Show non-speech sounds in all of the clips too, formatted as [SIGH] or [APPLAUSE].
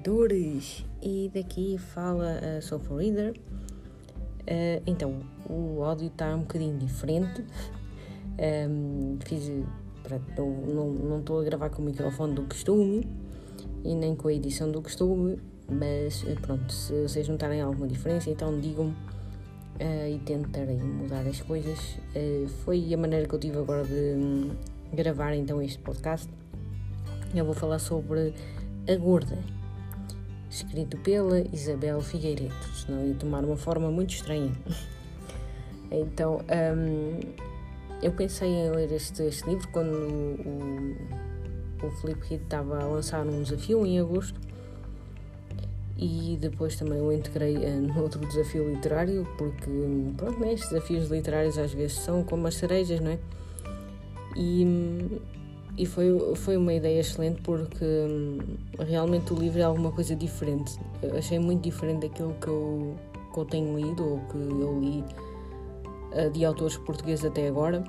leitores! E daqui fala a Sofa Reader. Uh, então, o áudio está um bocadinho diferente. Um, fiz, não estou a gravar com o microfone do costume e nem com a edição do costume, mas pronto, se vocês notarem alguma diferença, então digam-me uh, e tentarei mudar as coisas. Uh, foi a maneira que eu tive agora de um, gravar então este podcast. Eu vou falar sobre a Gorda, escrito pela Isabel Figueiredo, senão ia tomar uma forma muito estranha. [LAUGHS] então, um, eu pensei em ler este, este livro quando o, o, o Felipe Rito estava a lançar um desafio em agosto e depois também o integrei uh, no outro desafio literário, porque, pronto, né, estes desafios literários às vezes são como as cerejas, não é? E e foi, foi uma ideia excelente porque hum, realmente o livro é alguma coisa diferente. Eu achei muito diferente daquilo que eu, que eu tenho lido ou que eu li uh, de autores portugueses até agora.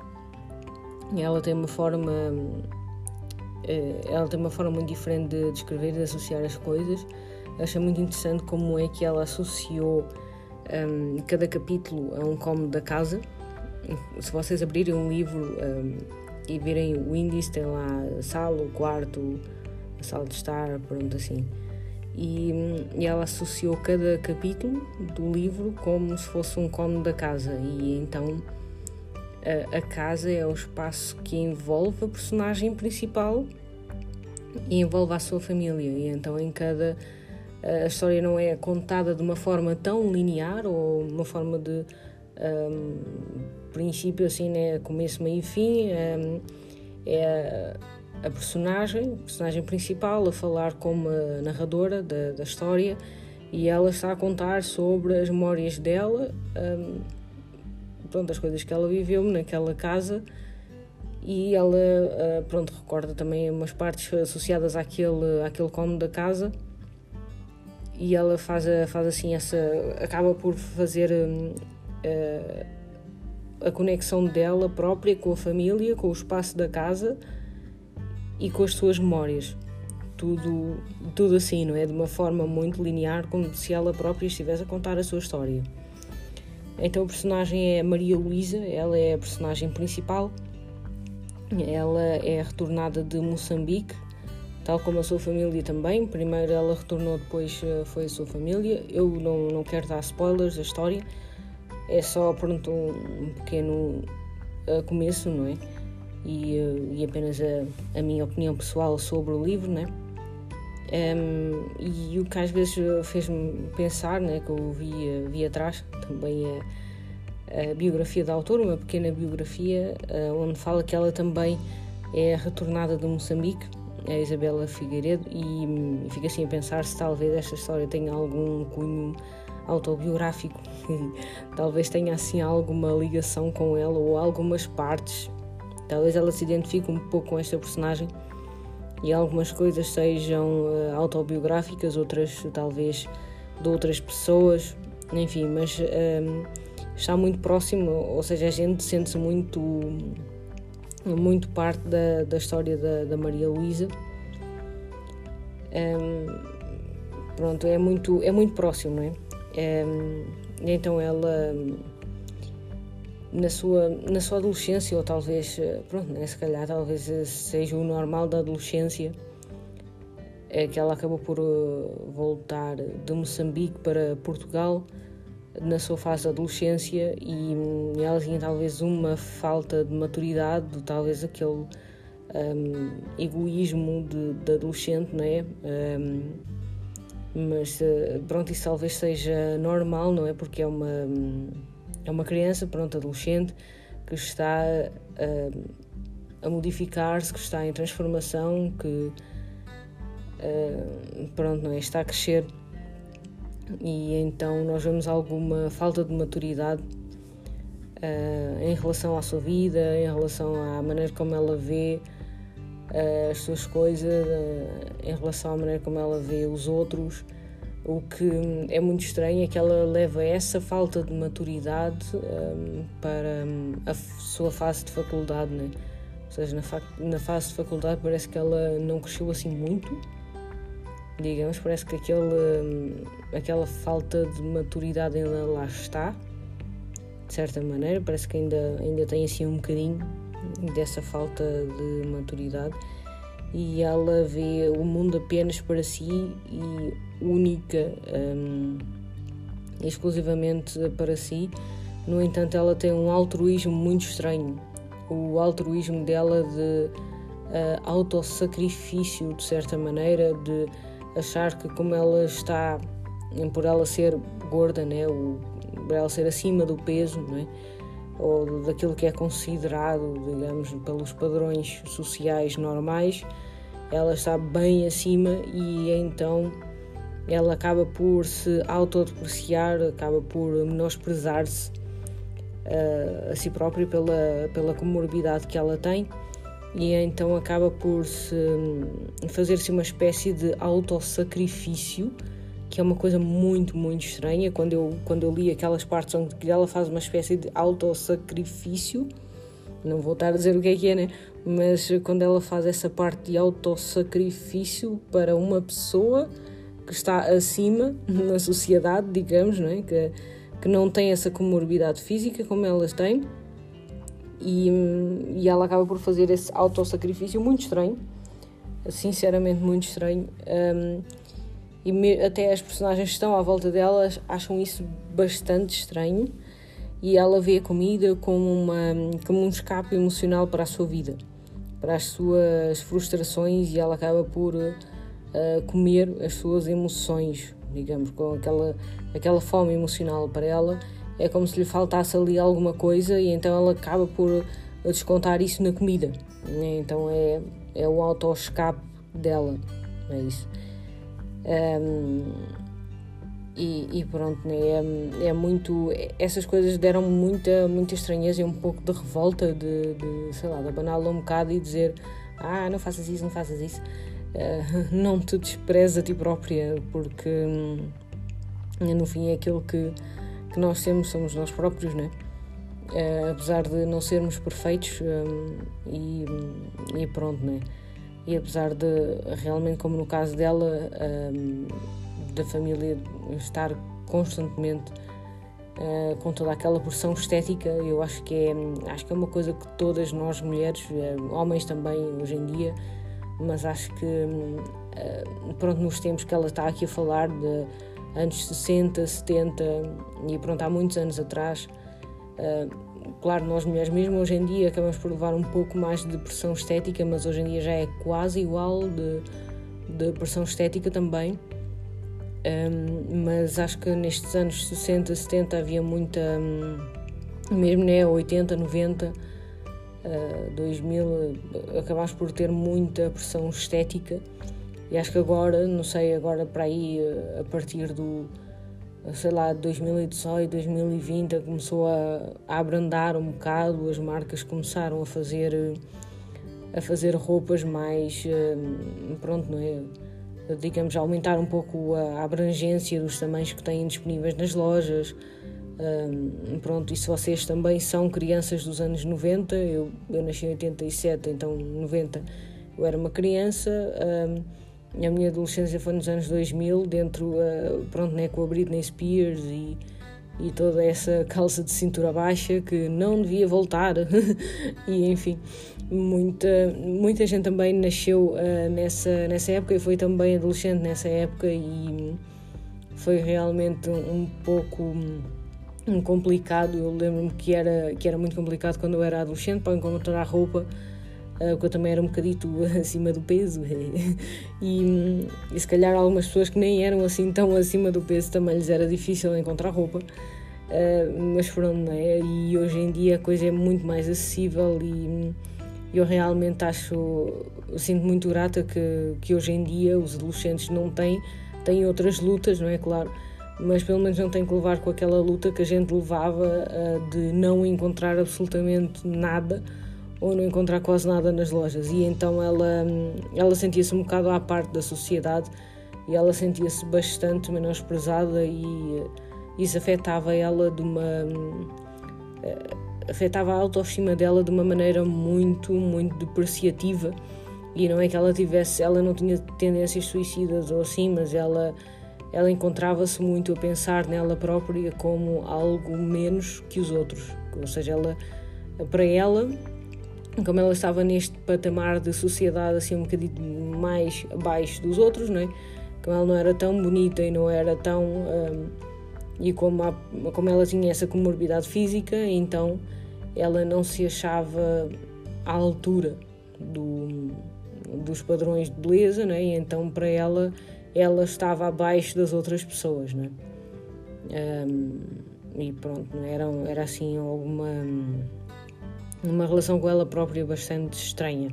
Ela tem uma forma. Uh, ela tem uma forma muito diferente de, de escrever e de associar as coisas. Eu achei muito interessante como é que ela associou um, cada capítulo a um cômodo da casa. Se vocês abrirem um livro. Um, e virem o índice, tem lá a sala, o quarto, a sala de estar, pronto assim. E, e, ela associou cada capítulo do livro como se fosse um cômodo da casa e então a, a, casa é o espaço que envolve a personagem principal e envolve a sua família e então em cada a história não é contada de uma forma tão linear ou uma forma de um, princípio assim, né, começo, meio e fim. Um, é a, personagem, a personagem principal, a falar como narradora da, da história e ela está a contar sobre as memórias dela, um, pronto, as coisas que ela viveu naquela casa e ela, uh, pronto, recorda também umas partes associadas àquele, àquele cômodo da casa e ela faz, faz assim essa, acaba por fazer um, uh, a conexão dela própria com a família, com o espaço da casa e com as suas memórias. Tudo, tudo assim, não é? De uma forma muito linear, como se ela própria estivesse a contar a sua história. Então a personagem é Maria Luísa, ela é a personagem principal. Ela é retornada de Moçambique, tal como a sua família também. Primeiro ela retornou, depois eh, foi a sua família. Eu não, não quero dar spoilers da história, é só pronto um pequeno uh, começo, não é? E, uh, e apenas a, a, minha opinião pessoal sobre o livro, né? Um, e o que às vezes fez-me pensar, né, que eu vi, vi atrás, também a, a biografia da autora, uma pequena biografia, uh, onde fala que ela também é retornada de Moçambique, a Isabela Figueiredo, e, e fico assim a pensar se talvez esta história tenha algum cunho autobiográfico talvez tenha assim alguma ligação com ela ou algumas partes. Talvez ela se identifique um pouco com esta personagem e algumas coisas sejam uh, autobiográficas, outras talvez de outras pessoas, enfim, mas ehm, está muito próximo, ou seja, a gente sente-se muito, muito parte da, da história da, da Maria Luísa. Um, ehm, pronto, é muito, é muito próximo, não é? Então ela na sua, na sua adolescência, ou talvez, pronto, né, se calhar talvez seja o normal da adolescência, é que ela acabou por uh, voltar de Moçambique para Portugal na sua fase de adolescência e, um, ela tinha talvez uma falta de maturidade, talvez aquele um, egoísmo de, de, adolescente, não é? Um, mas eh, pronto, isso talvez seja normal, não é? Porque é uma, é uma criança, pronto, adolescente, que está a, a modificar-se, que está em transformação, que uh, pronto, não é? Está a crescer e então nós vemos alguma falta de maturidade uh, em relação à sua vida, em relação à maneira como ela vê as suas coisas, em relação à maneira como ela vê os outros. O que é muito estranho é que ela leva essa falta de maturidade um, para hum, a sua fase de faculdade, né? Ou seja, na, fa na fase de faculdade parece que ela não cresceu assim muito, digamos, parece que aquele, aquela falta de maturidade ainda lá está, de certa maneira, parece que ainda, ainda tem assim um bocadinho dessa falta de maturidade e ela vê o mundo apenas para si e única, um, exclusivamente para si. No entanto, ela tem um altruísmo muito estranho. O altruísmo dela de uh, autossacrifício, de certa maneira, de achar que, como ela está, por ela ser gorda, né, ou por ela ser acima do peso, né, ou daquilo que é considerado, digamos, pelos padrões sociais normais, ela está bem acima e então ela acaba por se autodepreciar, acaba por menosprezar-se uh, a si própria pela, pela comorbidade que ela tem e então acaba por se fazer-se uma espécie de autossacrifício que é uma coisa muito, muito estranha. Quando eu, quando eu li aquelas partes onde ela faz uma espécie de autossacrifício, não vou estar a dizer o que é que é, né? Mas quando ela faz essa parte de autossacrifício para uma pessoa que está acima [LAUGHS] na sociedade, digamos, não é? Que, que não tem essa comorbidade física como elas têm, e, e ela acaba por fazer esse autossacrifício muito estranho, sinceramente muito estranho. Um, e até as personagens que estão à volta delas acham isso bastante estranho e ela vê a comida como, uma, como um escape emocional para a sua vida, para as suas frustrações e ela acaba por uh, comer as suas emoções, digamos, com aquela, aquela fome emocional para ela. É como se lhe faltasse ali alguma coisa e então ela acaba por descontar isso na comida. Né? Então é, é o auto-escape dela, é isso. Um, e, e, pronto, né? é, é muito. Essas coisas deram muita, muita estranheza e um pouco de revolta de, de sei lá, de abaná-la um bocado e dizer: Ah, não faças isso, não faças isso. Uh, [LAUGHS] não te despreza a ti própria, porque hum, no fim é aquilo que, que nós temos, somos nós próprios, né? Uh, apesar de não sermos perfeitos um, e, e pronto, né? E apesar de realmente como no caso dela um, da família estar constantemente uh, com toda aquela pressão estética eu acho que é acho que é uma coisa que todas nós mulheres uh, homens também hoje em dia mas acho que uh, pronto nos tempos que ela está aqui a falar de anos 60 70 e pronto há muitos anos atrás claro, nós mulheres mesmo hoje em dia acabamos por levar um pouco mais de pressão estética, mas hoje em dia já é quase igual de, de pressão estética também. Um, mas acho que nestes anos 60, 70 havia muita, um, mesmo né, 80, 90, uh, 2000, acabámos por ter muita pressão estética. E acho que agora, não sei, agora para aí, a partir do sei lá, 2018, 2020 começou a, abrandar um bocado, as marcas começaram a fazer a fazer roupas mais hum, pronto, não é? Digamos, aumentar um pouco a abrangência dos tamanhos que têm disponíveis nas lojas. Um, pronto, e se vocês também são crianças dos anos 90, eu, eu nasci em 87, então 90 eu era uma criança. A minha adolescência foi nos anos 2000, dentro, uh, pronto, né, com a Britney Spears e, e toda essa calça de cintura baixa que não devia voltar. [LAUGHS] e enfim, muita, muita gente também nasceu uh, nessa, nessa época e foi também adolescente nessa época e foi realmente um pouco um, complicado. Eu lembro-me que era, que era muito complicado quando eu era adolescente para encontrar roupa ah, porque eu também era um bocadito [LAUGHS] acima do peso [LAUGHS] e, e se calhar algumas pessoas que nem eram assim tão acima do peso também lhes era difícil encontrar roupa uh, mas pronto, não é? e hoje em dia a coisa é muito mais acessível e eu realmente acho, sinto muito grata que, que hoje em dia os adolescentes não têm, têm outras lutas, não é claro, mas pelo menos não têm que levar com aquela luta que a gente levava uh, de não encontrar absolutamente nada ou não encontrar quase nada nas lojas. E então ela, ela sentia-se um bocado à parte da sociedade e ela sentia-se bastante menosprezada e isso afetava ela de uma. Eh, afetava a autoestima dela de uma maneira muito, muito depreciativa E não é que ela tivesse, ela não tinha tendências suicidas ou assim, mas ela, ela encontrava-se muito a pensar nela própria como algo menos que os outros. Ou seja, ela, para ela, como ela estava neste patamar de sociedade assim um bocadinho mais abaixo dos outros, não é? Como ela não era tão bonita e não era tão. Um, e como, a, como ela tinha essa comorbidade física, então ela não se achava à altura do, dos padrões de beleza, né? e então para ela ela estava abaixo das outras pessoas. Né? Um, e pronto, era, era assim alguma uma relação com ela própria bastante estranha.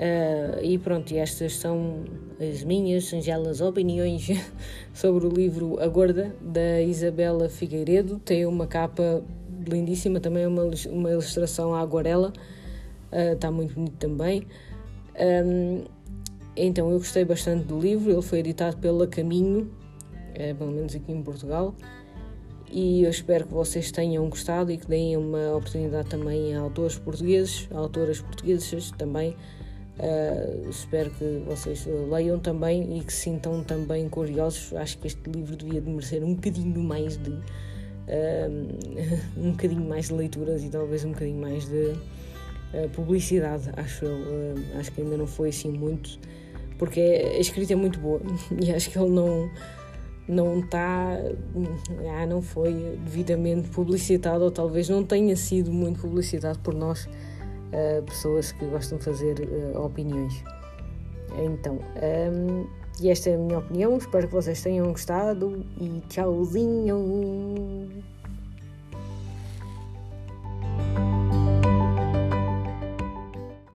Uh, e pronto, estas são as minhas singelas opiniões [LAUGHS] sobre o livro A Gorda, da Isabela Figueiredo. Tem uma capa lindíssima, também é uma, uma ilustração à aguarela, está uh, muito bonito também. Um, então eu gostei bastante do livro, ele foi editado pela Caminho, é, pelo menos aqui em Portugal, e eu espero que vocês tenham gostado e que deem uma oportunidade também a autores portugueses, a autoras portuguesas também. Uh, espero que vocês leiam também e que se sintam também curiosos. Acho que este livro devia de merecer um bocadinho mais de uh, [LAUGHS] um bocadinho mais de leituras e talvez um bocadinho mais de uh, publicidade. Acho eu. acho que ainda não foi assim muito, porque a escrita é muito boa [LAUGHS] e acho que ele não não está, ah, não foi devidamente publicitado ou talvez não tenha sido muito publicitado por nós, uh, pessoas que gostam de fazer uh, opiniões. Então, um, e esta é a minha opinião, espero que vocês tenham gostado e tchauzinho!